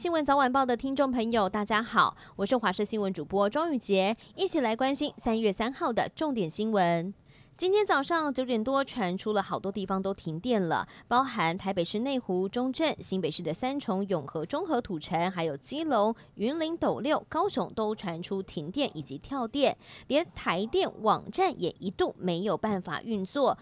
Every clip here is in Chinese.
新闻早晚报的听众朋友，大家好，我是华视新闻主播庄宇杰，一起来关心三月三号的重点新闻。今天早上九点多传出了好多地方都停电了，包含台北市内湖、中正、新北市的三重、永和、中和、土城，还有基隆、云林、斗六、高雄都传出停电以及跳电，连台电网站也一度没有办法运作。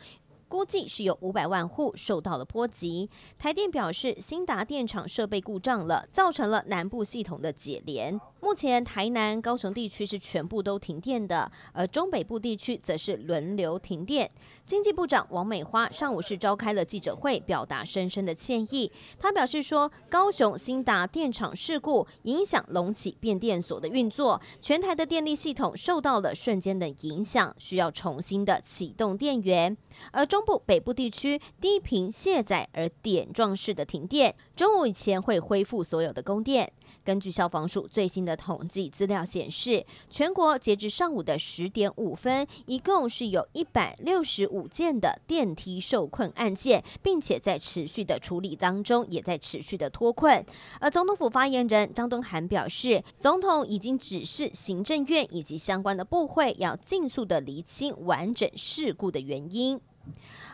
估计是有五百万户受到了波及。台电表示，新达电厂设备故障了，造成了南部系统的解联。目前台南、高雄地区是全部都停电的，而中北部地区则是轮流停电。经济部长王美花上午是召开了记者会，表达深深的歉意。他表示说，高雄兴达电厂事故影响隆起变电所的运作，全台的电力系统受到了瞬间的影响，需要重新的启动电源。而中部北部地区低频卸载而点状式的停电，中午以前会恢复所有的供电。根据消防署最新的统计资料显示，全国截至上午的十点五分，一共是有一百六十五件的电梯受困案件，并且在持续的处理当中，也在持续的脱困。而总统府发言人张敦涵表示，总统已经指示行政院以及相关的部会，要尽速的厘清完整事故的原因。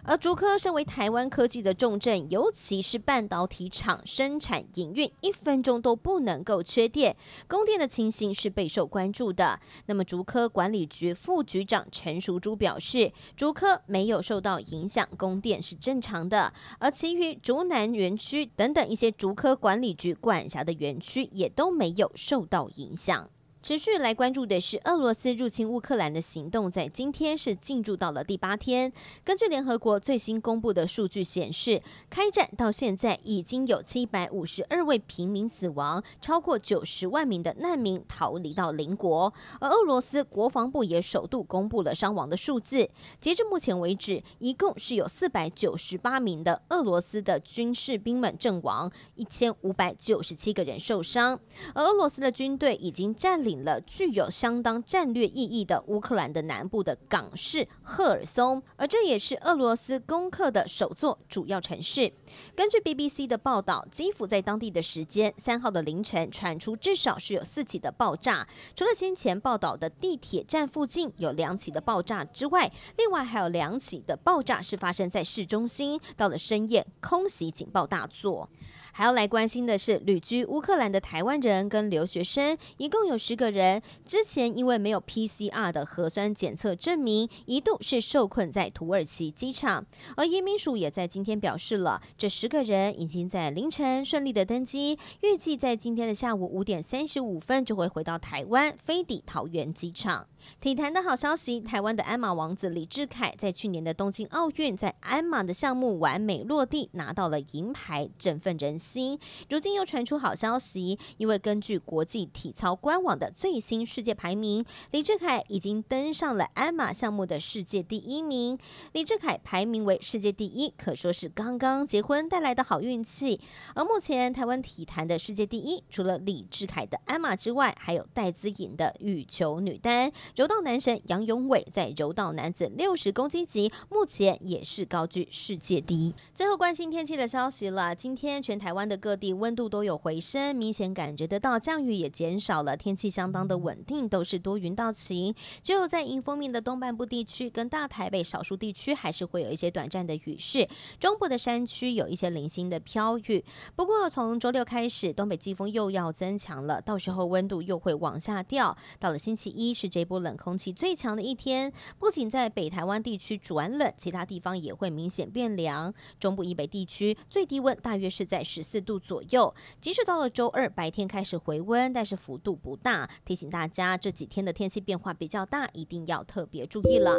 而竹科身为台湾科技的重镇，尤其是半导体厂生产营运，一分钟都不能够缺电，供电的情形是备受关注的。那么竹科管理局副局长陈淑珠表示，竹科没有受到影响，供电是正常的。而其余竹南园区等等一些竹科管理局管辖的园区，也都没有受到影响。持续来关注的是，俄罗斯入侵乌克兰的行动在今天是进入到了第八天。根据联合国最新公布的数据显示，开战到现在已经有七百五十二位平民死亡，超过九十万名的难民逃离到邻国。而俄罗斯国防部也首度公布了伤亡的数字，截至目前为止，一共是有四百九十八名的俄罗斯的军士兵们阵亡，一千五百九十七个人受伤。而俄罗斯的军队已经占领了具有相当战略意义的乌克兰的南部的港市赫尔松，而这也是俄罗斯攻克的首座主要城市。根据 BBC 的报道，基辅在当地的时间三号的凌晨传出至少是有四起的爆炸，除了先前报道的地铁站附近有两起的爆炸之外，另外还有两起的爆炸是发生在市中心。到了深夜，空袭警报大作。还要来关心的是，旅居乌克兰的台湾人跟留学生，一共有十个个人。之前因为没有 PCR 的核酸检测证明，一度是受困在土耳其机场。而移民署也在今天表示了，这十个人已经在凌晨顺利的登机，预计在今天的下午五点三十五分就会回到台湾，飞抵桃园机场。体坛的好消息，台湾的鞍马王子李志凯在去年的东京奥运，在鞍马的项目完美落地，拿到了银牌，振奋人心。如今又传出好消息，因为根据国际体操官网的最新世界排名，李志凯已经登上了鞍马项目的世界第一名。李志凯排名为世界第一，可说是刚刚结婚带来的好运气。而目前台湾体坛的世界第一，除了李志凯的鞍马之外，还有戴资颖的羽球女单。柔道男神杨永伟在柔道男子六十公斤级目前也是高居世界第一。最后关心天气的消息了，今天全台湾的各地温度都有回升，明显感觉得到降雨也减少了，天气相当的稳定，都是多云到晴。只有在迎风面的东半部地区跟大台北少数地区还是会有一些短暂的雨势，中部的山区有一些零星的飘雨。不过从周六开始，东北季风又要增强了，到时候温度又会往下掉。到了星期一是这波。冷空气最强的一天，不仅在北台湾地区转冷，其他地方也会明显变凉。中部以北地区最低温大约是在十四度左右。即使到了周二白天开始回温，但是幅度不大。提醒大家这几天的天气变化比较大，一定要特别注意了。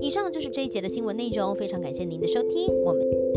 以上就是这一节的新闻内容，非常感谢您的收听，我们。